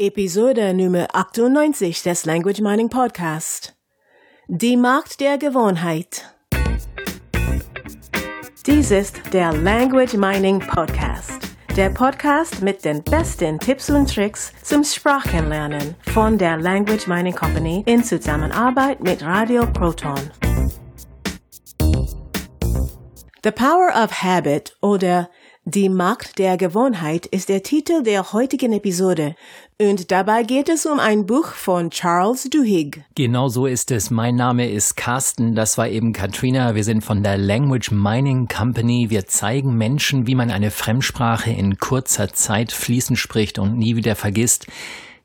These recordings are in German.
Episode Nummer 98 des Language Mining Podcast. Die Macht der Gewohnheit. Dies ist der Language Mining Podcast. Der Podcast mit den besten Tipps und Tricks zum Sprachenlernen von der Language Mining Company in Zusammenarbeit mit Radio Proton. The Power of Habit oder die Macht der Gewohnheit ist der Titel der heutigen Episode und dabei geht es um ein Buch von Charles Duhigg. Genau so ist es. Mein Name ist Carsten, das war eben Katrina. Wir sind von der Language Mining Company. Wir zeigen Menschen, wie man eine Fremdsprache in kurzer Zeit fließend spricht und nie wieder vergisst.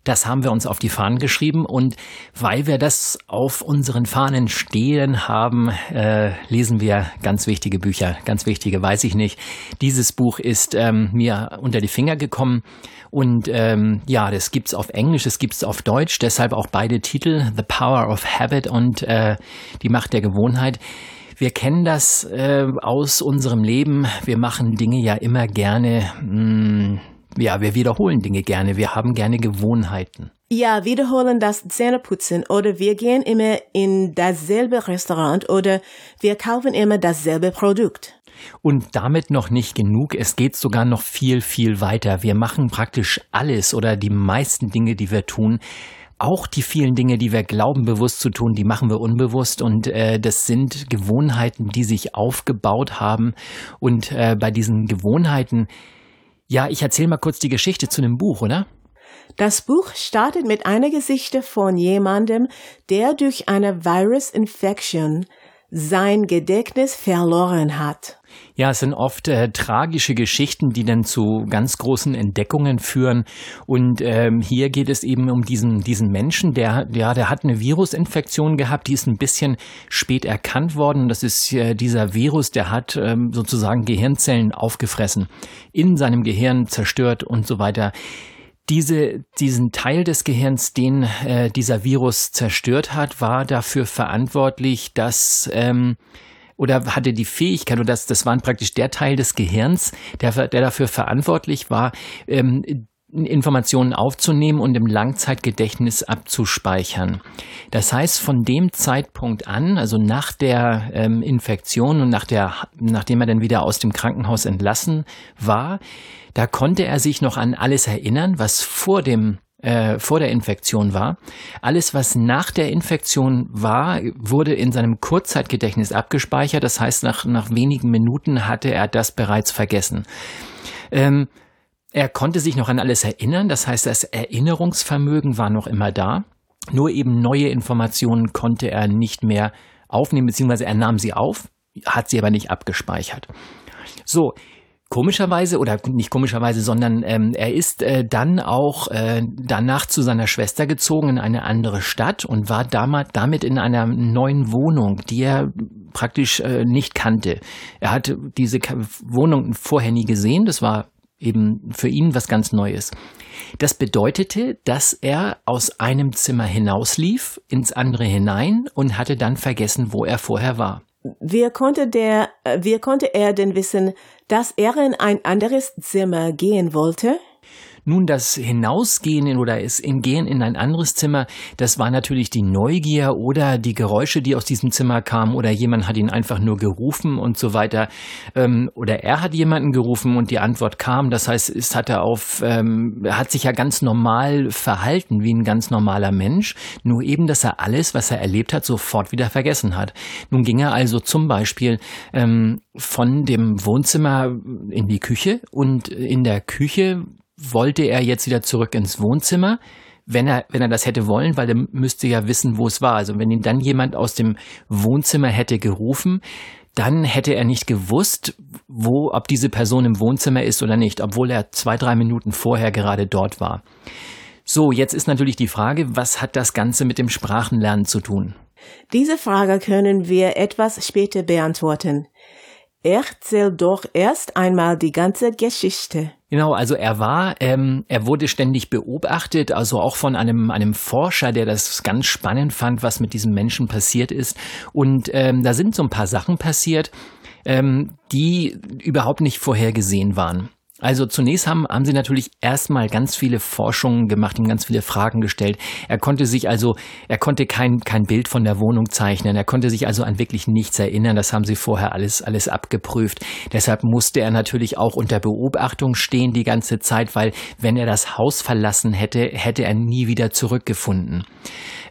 Das haben wir uns auf die Fahnen geschrieben und weil wir das auf unseren Fahnen stehen haben, äh, lesen wir ganz wichtige Bücher. Ganz wichtige, weiß ich nicht. Dieses Buch ist ähm, mir unter die Finger gekommen und ähm, ja, das gibt's auf Englisch, das gibt's auf Deutsch. Deshalb auch beide Titel: The Power of Habit und äh, die Macht der Gewohnheit. Wir kennen das äh, aus unserem Leben. Wir machen Dinge ja immer gerne. Mh, hm, ja, wir wiederholen Dinge gerne. Wir haben gerne Gewohnheiten. Ja, wiederholen das Zähneputzen oder wir gehen immer in dasselbe Restaurant oder wir kaufen immer dasselbe Produkt. Und damit noch nicht genug. Es geht sogar noch viel, viel weiter. Wir machen praktisch alles oder die meisten Dinge, die wir tun, auch die vielen Dinge, die wir glauben bewusst zu tun, die machen wir unbewusst und äh, das sind Gewohnheiten, die sich aufgebaut haben und äh, bei diesen Gewohnheiten ja, ich erzähle mal kurz die Geschichte zu dem Buch, oder? Das Buch startet mit einer Geschichte von jemandem, der durch eine Virus-Infection sein Gedächtnis verloren hat. Ja, es sind oft äh, tragische Geschichten, die dann zu ganz großen Entdeckungen führen. Und ähm, hier geht es eben um diesen, diesen Menschen, der, ja, der hat eine Virusinfektion gehabt, die ist ein bisschen spät erkannt worden. Das ist äh, dieser Virus, der hat ähm, sozusagen Gehirnzellen aufgefressen, in seinem Gehirn zerstört und so weiter diese, diesen Teil des Gehirns, den äh, dieser Virus zerstört hat, war dafür verantwortlich, dass ähm, oder hatte die Fähigkeit, oder das, das war praktisch der Teil des Gehirns, der, der dafür verantwortlich war, ähm, Informationen aufzunehmen und im Langzeitgedächtnis abzuspeichern. Das heißt, von dem Zeitpunkt an, also nach der ähm, Infektion und nach der, nachdem er dann wieder aus dem Krankenhaus entlassen war, da konnte er sich noch an alles erinnern, was vor dem äh, vor der Infektion war. Alles, was nach der Infektion war, wurde in seinem Kurzzeitgedächtnis abgespeichert. Das heißt, nach, nach wenigen Minuten hatte er das bereits vergessen. Ähm, er konnte sich noch an alles erinnern. Das heißt, das Erinnerungsvermögen war noch immer da. Nur eben neue Informationen konnte er nicht mehr aufnehmen, beziehungsweise er nahm sie auf, hat sie aber nicht abgespeichert. So, Komischerweise oder nicht komischerweise, sondern ähm, er ist äh, dann auch äh, danach zu seiner Schwester gezogen in eine andere Stadt und war damals damit in einer neuen Wohnung, die er praktisch äh, nicht kannte. Er hatte diese Wohnung vorher nie gesehen. Das war eben für ihn was ganz Neues. Das bedeutete, dass er aus einem Zimmer hinauslief, ins andere hinein und hatte dann vergessen, wo er vorher war. Wie konnte der, äh, wie konnte er denn wissen, dass er in ein anderes Zimmer gehen wollte? Nun, das Hinausgehen oder es Gehen in ein anderes Zimmer, das war natürlich die Neugier oder die Geräusche, die aus diesem Zimmer kamen oder jemand hat ihn einfach nur gerufen und so weiter. Ähm, oder er hat jemanden gerufen und die Antwort kam. Das heißt, es hat er auf, ähm, hat sich ja ganz normal verhalten wie ein ganz normaler Mensch. Nur eben, dass er alles, was er erlebt hat, sofort wieder vergessen hat. Nun ging er also zum Beispiel ähm, von dem Wohnzimmer in die Küche und in der Küche wollte er jetzt wieder zurück ins Wohnzimmer, wenn er, wenn er das hätte wollen, weil er müsste ja wissen, wo es war. Also wenn ihn dann jemand aus dem Wohnzimmer hätte gerufen, dann hätte er nicht gewusst, wo, ob diese Person im Wohnzimmer ist oder nicht, obwohl er zwei, drei Minuten vorher gerade dort war. So, jetzt ist natürlich die Frage, was hat das Ganze mit dem Sprachenlernen zu tun? Diese Frage können wir etwas später beantworten. Erzähl doch erst einmal die ganze Geschichte. Genau, also er war, ähm, er wurde ständig beobachtet, also auch von einem, einem Forscher, der das ganz spannend fand, was mit diesem Menschen passiert ist. Und ähm, da sind so ein paar Sachen passiert, ähm, die überhaupt nicht vorhergesehen waren. Also zunächst haben, haben sie natürlich erstmal ganz viele Forschungen gemacht, ihm ganz viele Fragen gestellt. Er konnte sich also, er konnte kein, kein Bild von der Wohnung zeichnen. Er konnte sich also an wirklich nichts erinnern. Das haben sie vorher alles, alles abgeprüft. Deshalb musste er natürlich auch unter Beobachtung stehen die ganze Zeit, weil wenn er das Haus verlassen hätte, hätte er nie wieder zurückgefunden.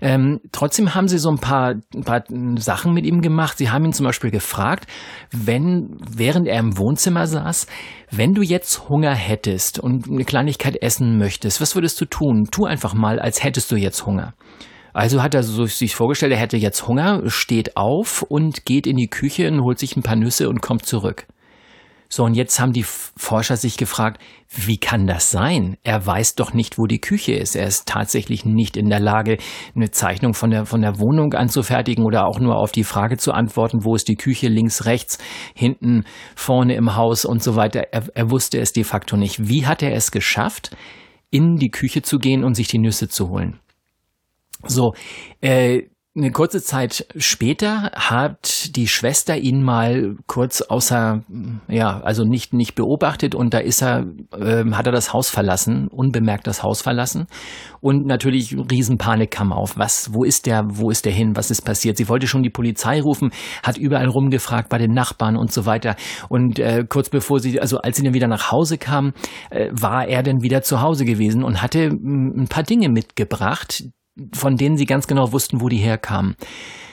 Ähm, trotzdem haben sie so ein paar, ein paar Sachen mit ihm gemacht. Sie haben ihn zum Beispiel gefragt, wenn, während er im Wohnzimmer saß, wenn du jetzt Hunger hättest und eine Kleinigkeit essen möchtest, was würdest du tun? Tu einfach mal, als hättest du jetzt Hunger. Also hat er sich vorgestellt, er hätte jetzt Hunger, steht auf und geht in die Küche und holt sich ein paar Nüsse und kommt zurück. So, und jetzt haben die Forscher sich gefragt, wie kann das sein? Er weiß doch nicht, wo die Küche ist. Er ist tatsächlich nicht in der Lage, eine Zeichnung von der, von der Wohnung anzufertigen oder auch nur auf die Frage zu antworten, wo ist die Küche, links, rechts, hinten, vorne im Haus und so weiter. Er, er wusste es de facto nicht. Wie hat er es geschafft, in die Küche zu gehen und sich die Nüsse zu holen? So, äh, eine kurze Zeit später hat die Schwester ihn mal kurz außer, ja, also nicht, nicht beobachtet und da ist er, äh, hat er das Haus verlassen, unbemerkt das Haus verlassen und natürlich Riesenpanik kam auf. Was, wo ist der, wo ist der hin, was ist passiert? Sie wollte schon die Polizei rufen, hat überall rumgefragt bei den Nachbarn und so weiter und äh, kurz bevor sie, also als sie dann wieder nach Hause kam, äh, war er dann wieder zu Hause gewesen und hatte ein paar Dinge mitgebracht, von denen sie ganz genau wussten, wo die herkamen.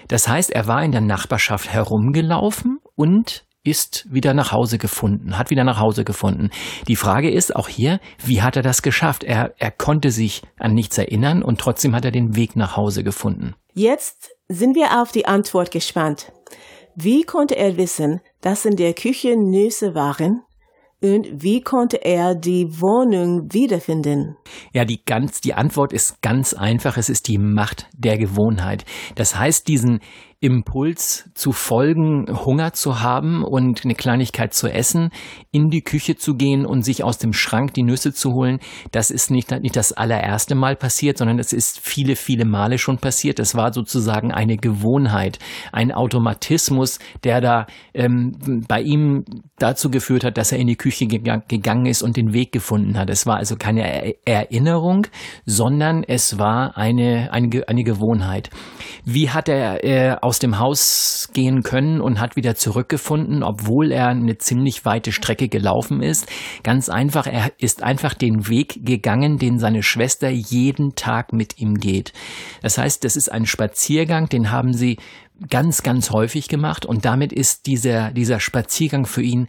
Das heißt, er war in der Nachbarschaft herumgelaufen und ist wieder nach Hause gefunden, hat wieder nach Hause gefunden. Die Frage ist auch hier, wie hat er das geschafft? Er, er konnte sich an nichts erinnern und trotzdem hat er den Weg nach Hause gefunden. Jetzt sind wir auf die Antwort gespannt. Wie konnte er wissen, dass in der Küche Nüsse waren und wie konnte er die Wohnung wiederfinden? Ja, die ganz, die Antwort ist ganz einfach. Es ist die Macht der Gewohnheit. Das heißt, diesen Impuls zu folgen, Hunger zu haben und eine Kleinigkeit zu essen, in die Küche zu gehen und sich aus dem Schrank die Nüsse zu holen, das ist nicht, nicht das allererste Mal passiert, sondern es ist viele, viele Male schon passiert. Es war sozusagen eine Gewohnheit, ein Automatismus, der da ähm, bei ihm dazu geführt hat, dass er in die Küche gegangen ist und den Weg gefunden hat. Es war also keine Erinnerung, sondern es war eine, eine, eine Gewohnheit. Wie hat er äh, aus dem Haus gehen können und hat wieder zurückgefunden, obwohl er eine ziemlich weite Strecke gelaufen ist. Ganz einfach, er ist einfach den Weg gegangen, den seine Schwester jeden Tag mit ihm geht. Das heißt, das ist ein Spaziergang, den haben sie ganz, ganz häufig gemacht und damit ist dieser, dieser Spaziergang für ihn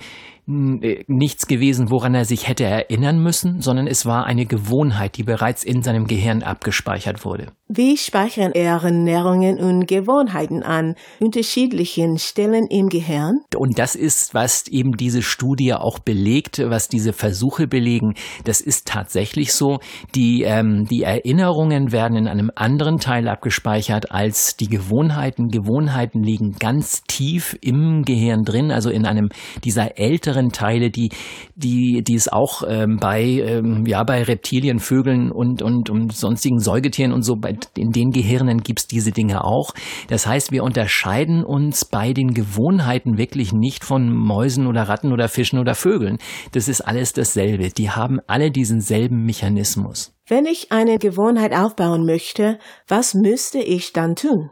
äh, nichts gewesen, woran er sich hätte erinnern müssen, sondern es war eine Gewohnheit, die bereits in seinem Gehirn abgespeichert wurde. Wie speichern Erinnerungen und Gewohnheiten an unterschiedlichen Stellen im Gehirn? Und das ist, was eben diese Studie auch belegt, was diese Versuche belegen. Das ist tatsächlich so. Die, ähm, die Erinnerungen werden in einem anderen Teil abgespeichert als die Gewohnheiten. Gewohnheiten liegen ganz tief im Gehirn drin, also in einem dieser älteren Teile, die, die, die es auch ähm, bei, ähm, ja, bei Reptilien, Vögeln und, und, und sonstigen Säugetieren und so, bei, in den Gehirnen gibt's diese Dinge auch. Das heißt, wir unterscheiden uns bei den Gewohnheiten wirklich nicht von Mäusen oder Ratten oder Fischen oder Vögeln. Das ist alles dasselbe. Die haben alle diesen selben Mechanismus. Wenn ich eine Gewohnheit aufbauen möchte, was müsste ich dann tun?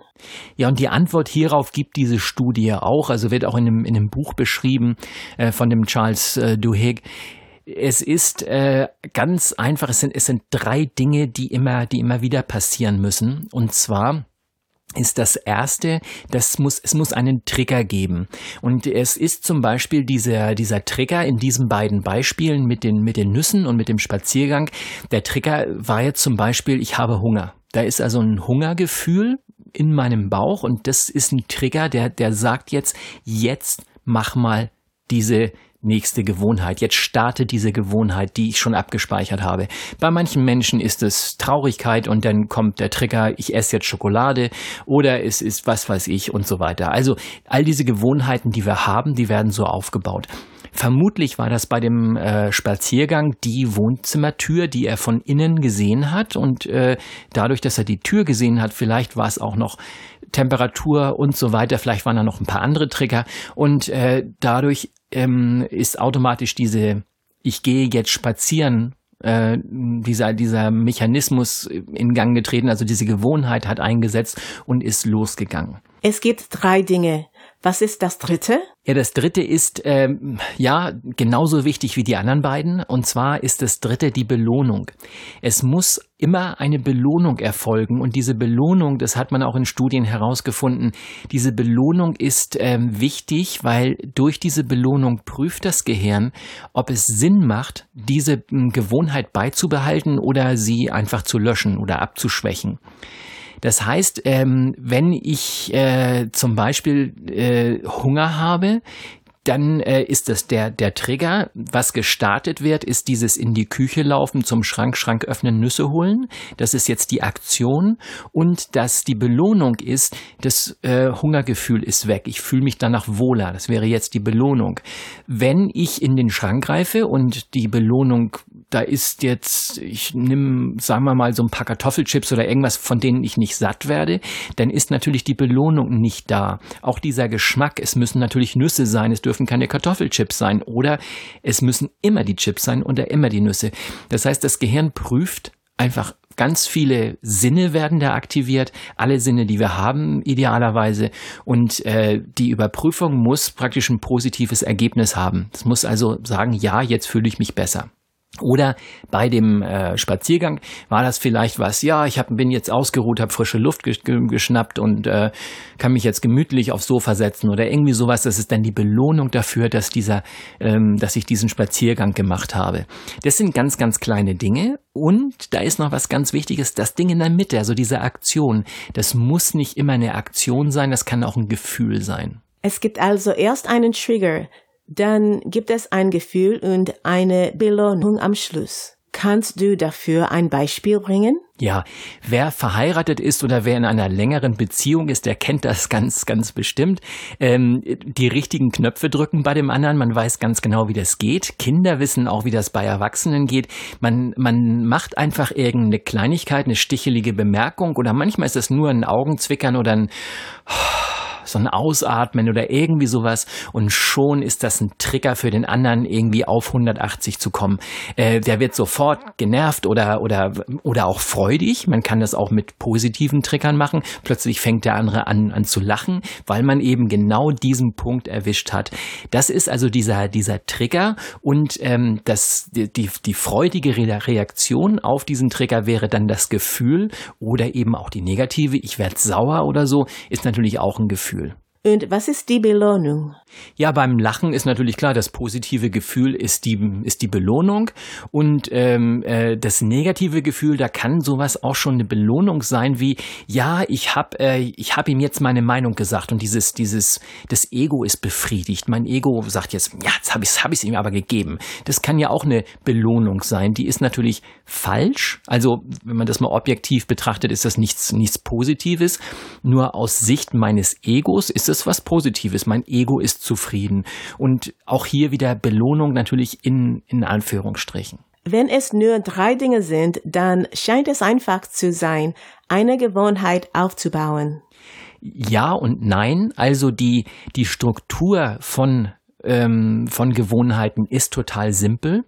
Ja, und die Antwort hierauf gibt diese Studie auch, also wird auch in einem, in einem Buch beschrieben äh, von dem Charles äh, Duhigg. Es ist äh, ganz einfach, es sind, es sind drei Dinge, die immer, die immer wieder passieren müssen. Und zwar ist das erste, das muss, es muss einen Trigger geben. Und es ist zum Beispiel dieser, dieser Trigger in diesen beiden Beispielen mit den, mit den Nüssen und mit dem Spaziergang. Der Trigger war jetzt zum Beispiel, ich habe Hunger. Da ist also ein Hungergefühl in meinem Bauch und das ist ein Trigger, der, der sagt jetzt, jetzt mach mal diese, nächste Gewohnheit. Jetzt starte diese Gewohnheit, die ich schon abgespeichert habe. Bei manchen Menschen ist es Traurigkeit und dann kommt der Trigger, ich esse jetzt Schokolade oder es ist was weiß ich und so weiter. Also all diese Gewohnheiten, die wir haben, die werden so aufgebaut. Vermutlich war das bei dem äh, Spaziergang die Wohnzimmertür, die er von innen gesehen hat. Und äh, dadurch, dass er die Tür gesehen hat, vielleicht war es auch noch Temperatur und so weiter. Vielleicht waren da noch ein paar andere Trigger. Und äh, dadurch ähm, ist automatisch diese ich gehe jetzt spazieren, äh, dieser, dieser Mechanismus in Gang getreten, also diese Gewohnheit hat eingesetzt und ist losgegangen. Es gibt drei Dinge. Was ist das dritte? Ja, das dritte ist ähm, ja genauso wichtig wie die anderen beiden. Und zwar ist das dritte die Belohnung. Es muss immer eine Belohnung erfolgen. Und diese Belohnung, das hat man auch in Studien herausgefunden, diese Belohnung ist ähm, wichtig, weil durch diese Belohnung prüft das Gehirn, ob es Sinn macht, diese ähm, Gewohnheit beizubehalten oder sie einfach zu löschen oder abzuschwächen. Das heißt, ähm, wenn ich äh, zum Beispiel äh, Hunger habe, dann äh, ist das der, der Trigger. Was gestartet wird, ist dieses in die Küche laufen, zum Schrank, Schrank öffnen, Nüsse holen. Das ist jetzt die Aktion. Und dass die Belohnung ist, das äh, Hungergefühl ist weg. Ich fühle mich danach wohler. Das wäre jetzt die Belohnung. Wenn ich in den Schrank greife und die Belohnung da ist jetzt, ich nehme, sagen wir mal, so ein paar Kartoffelchips oder irgendwas, von denen ich nicht satt werde, dann ist natürlich die Belohnung nicht da. Auch dieser Geschmack, es müssen natürlich Nüsse sein, es dürfen keine Kartoffelchips sein oder es müssen immer die Chips sein oder immer die Nüsse. Das heißt, das Gehirn prüft einfach ganz viele Sinne werden da aktiviert, alle Sinne, die wir haben, idealerweise. Und äh, die Überprüfung muss praktisch ein positives Ergebnis haben. Es muss also sagen, ja, jetzt fühle ich mich besser. Oder bei dem äh, Spaziergang war das vielleicht was, ja, ich hab, bin jetzt ausgeruht, habe frische Luft geschnappt und äh, kann mich jetzt gemütlich aufs Sofa setzen oder irgendwie sowas. Das ist dann die Belohnung dafür, dass dieser, ähm, dass ich diesen Spaziergang gemacht habe. Das sind ganz, ganz kleine Dinge. Und da ist noch was ganz Wichtiges, das Ding in der Mitte, also diese Aktion. Das muss nicht immer eine Aktion sein, das kann auch ein Gefühl sein. Es gibt also erst einen Trigger, dann gibt es ein Gefühl und eine Belohnung am Schluss. Kannst du dafür ein Beispiel bringen? Ja, wer verheiratet ist oder wer in einer längeren Beziehung ist, der kennt das ganz, ganz bestimmt. Ähm, die richtigen Knöpfe drücken bei dem anderen, man weiß ganz genau, wie das geht. Kinder wissen auch, wie das bei Erwachsenen geht. Man, man macht einfach irgendeine Kleinigkeit, eine stichelige Bemerkung oder manchmal ist es nur ein Augenzwickern oder ein so ein Ausatmen oder irgendwie sowas und schon ist das ein Trigger für den anderen, irgendwie auf 180 zu kommen. Äh, der wird sofort genervt oder, oder, oder auch freudig. Man kann das auch mit positiven Triggern machen. Plötzlich fängt der andere an, an zu lachen, weil man eben genau diesen Punkt erwischt hat. Das ist also dieser, dieser Trigger und ähm, das, die, die, die freudige Reaktion auf diesen Trigger wäre dann das Gefühl oder eben auch die negative, ich werde sauer oder so, ist natürlich auch ein Gefühl. Und was ist die Belohnung? Ja, beim Lachen ist natürlich klar, das positive Gefühl ist die, ist die Belohnung. Und ähm, äh, das negative Gefühl, da kann sowas auch schon eine Belohnung sein, wie, ja, ich habe äh, hab ihm jetzt meine Meinung gesagt und dieses, dieses, das Ego ist befriedigt. Mein Ego sagt jetzt, ja, jetzt habe ich es hab ich's ihm aber gegeben. Das kann ja auch eine Belohnung sein. Die ist natürlich falsch. Also, wenn man das mal objektiv betrachtet, ist das nichts, nichts Positives. Nur aus Sicht meines Egos ist es was Positives. Mein Ego ist zufrieden. Und auch hier wieder Belohnung natürlich in, in Anführungsstrichen. Wenn es nur drei Dinge sind, dann scheint es einfach zu sein, eine Gewohnheit aufzubauen. Ja und nein. Also die, die Struktur von, ähm, von Gewohnheiten ist total simpel.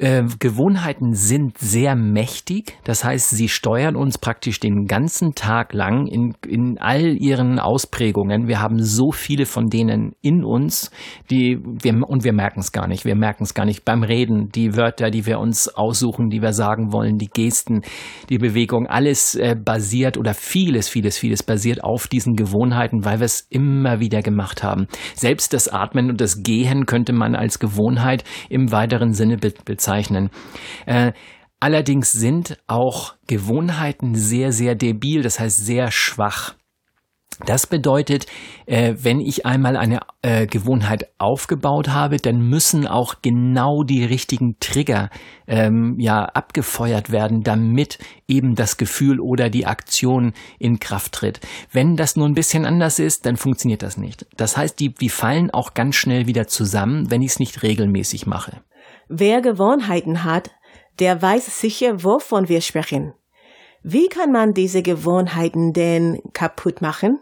Äh, Gewohnheiten sind sehr mächtig. Das heißt, sie steuern uns praktisch den ganzen Tag lang in, in all ihren Ausprägungen. Wir haben so viele von denen in uns, die wir, und wir merken es gar nicht. Wir merken es gar nicht beim Reden. Die Wörter, die wir uns aussuchen, die wir sagen wollen, die Gesten, die Bewegung, alles äh, basiert oder vieles, vieles, vieles basiert auf diesen Gewohnheiten, weil wir es immer wieder gemacht haben. Selbst das Atmen und das Gehen könnte man als Gewohnheit im weiteren Sinne bezeichnen bezeichnen. Äh, allerdings sind auch Gewohnheiten sehr, sehr debil, das heißt sehr schwach. Das bedeutet, äh, wenn ich einmal eine äh, Gewohnheit aufgebaut habe, dann müssen auch genau die richtigen Trigger ähm, ja abgefeuert werden, damit eben das Gefühl oder die Aktion in Kraft tritt. Wenn das nur ein bisschen anders ist, dann funktioniert das nicht. Das heißt, die, die fallen auch ganz schnell wieder zusammen, wenn ich es nicht regelmäßig mache. Wer Gewohnheiten hat, der weiß sicher, wovon wir sprechen. Wie kann man diese Gewohnheiten denn kaputt machen?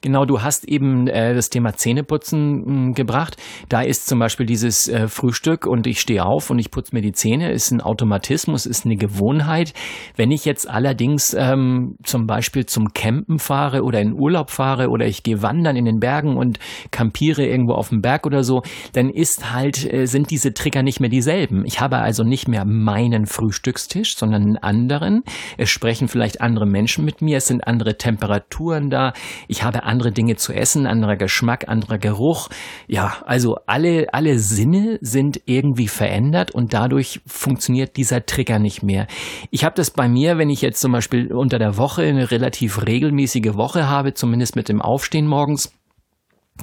Genau, du hast eben äh, das Thema Zähneputzen mh, hm, gebracht. Da ist zum Beispiel dieses äh, Frühstück und ich stehe auf und ich putze mir die Zähne, ist ein Automatismus, ist eine Gewohnheit. Wenn ich jetzt allerdings ähm, zum Beispiel zum Campen fahre oder in Urlaub fahre oder ich gehe wandern in den Bergen und campiere irgendwo auf dem Berg oder so, dann ist halt, äh, sind diese Trigger nicht mehr dieselben. Ich habe also nicht mehr meinen Frühstückstisch, sondern einen anderen. Es sprechen vielleicht andere Menschen mit mir, es sind andere Temperaturen da. Ich habe andere Dinge zu essen, anderer Geschmack, anderer Geruch. Ja, also alle, alle Sinne sind irgendwie verändert und dadurch funktioniert dieser Trigger nicht mehr. Ich habe das bei mir, wenn ich jetzt zum Beispiel unter der Woche eine relativ regelmäßige Woche habe, zumindest mit dem Aufstehen morgens,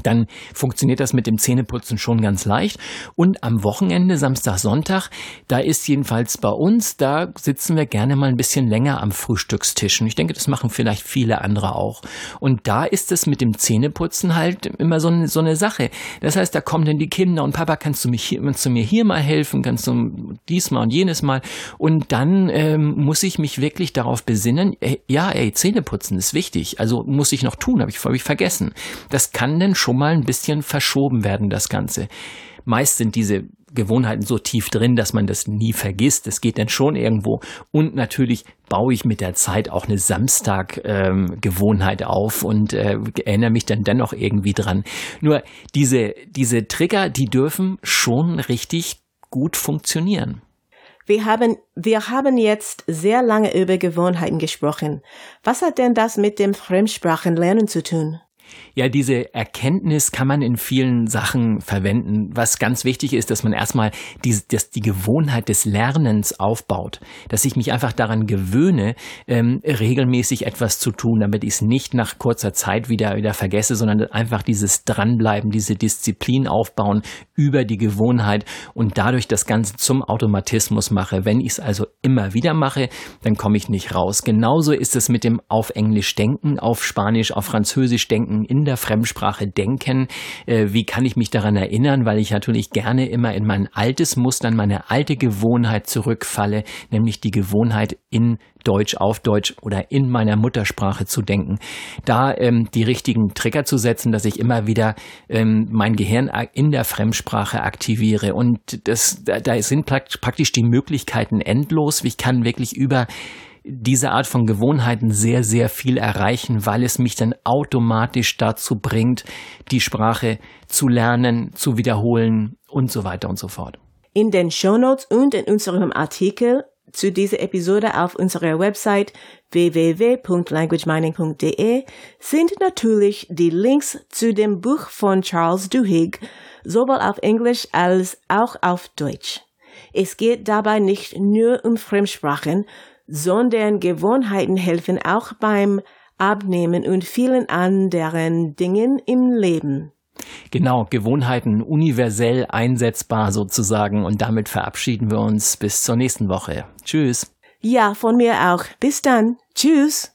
dann funktioniert das mit dem Zähneputzen schon ganz leicht. Und am Wochenende, Samstag, Sonntag, da ist jedenfalls bei uns, da sitzen wir gerne mal ein bisschen länger am Frühstückstisch. Und ich denke, das machen vielleicht viele andere auch. Und da ist es mit dem Zähneputzen halt immer so eine, so eine Sache. Das heißt, da kommen dann die Kinder und Papa, kannst du, mich hier, kannst du mir hier mal helfen? Kannst du diesmal und jenes mal? Und dann ähm, muss ich mich wirklich darauf besinnen, ey, ja, ey, Zähneputzen ist wichtig. Also muss ich noch tun, habe ich, hab ich vergessen. Das kann denn schon mal ein bisschen verschoben werden, das Ganze. Meist sind diese Gewohnheiten so tief drin, dass man das nie vergisst. Es geht dann schon irgendwo. Und natürlich baue ich mit der Zeit auch eine Samstag-Gewohnheit ähm, auf und äh, erinnere mich dann dennoch irgendwie dran. Nur diese, diese Trigger, die dürfen schon richtig gut funktionieren. Wir haben, wir haben jetzt sehr lange über Gewohnheiten gesprochen. Was hat denn das mit dem Fremdsprachenlernen zu tun? Ja, diese Erkenntnis kann man in vielen Sachen verwenden. Was ganz wichtig ist, dass man erstmal die, dass die Gewohnheit des Lernens aufbaut, dass ich mich einfach daran gewöhne, ähm, regelmäßig etwas zu tun, damit ich es nicht nach kurzer Zeit wieder, wieder vergesse, sondern einfach dieses Dranbleiben, diese Disziplin aufbauen über die Gewohnheit und dadurch das Ganze zum Automatismus mache. Wenn ich es also immer wieder mache, dann komme ich nicht raus. Genauso ist es mit dem auf Englisch denken, auf Spanisch, auf Französisch denken, in der Fremdsprache denken. Äh, wie kann ich mich daran erinnern? Weil ich natürlich gerne immer in mein altes Muster, in meine alte Gewohnheit zurückfalle, nämlich die Gewohnheit in Deutsch auf Deutsch oder in meiner Muttersprache zu denken. Da ähm, die richtigen Trigger zu setzen, dass ich immer wieder ähm, mein Gehirn in der Fremdsprache aktiviere. Und das, da, da sind praktisch die Möglichkeiten endlos. Ich kann wirklich über diese Art von Gewohnheiten sehr, sehr viel erreichen, weil es mich dann automatisch dazu bringt, die Sprache zu lernen, zu wiederholen und so weiter und so fort. In den Shownotes und in unserem Artikel zu dieser Episode auf unserer Website www.languagemining.de sind natürlich die Links zu dem Buch von Charles Duhigg, sowohl auf Englisch als auch auf Deutsch. Es geht dabei nicht nur um Fremdsprachen, sondern Gewohnheiten helfen auch beim Abnehmen und vielen anderen Dingen im Leben. Genau, Gewohnheiten universell einsetzbar sozusagen und damit verabschieden wir uns bis zur nächsten Woche. Tschüss. Ja, von mir auch. Bis dann. Tschüss.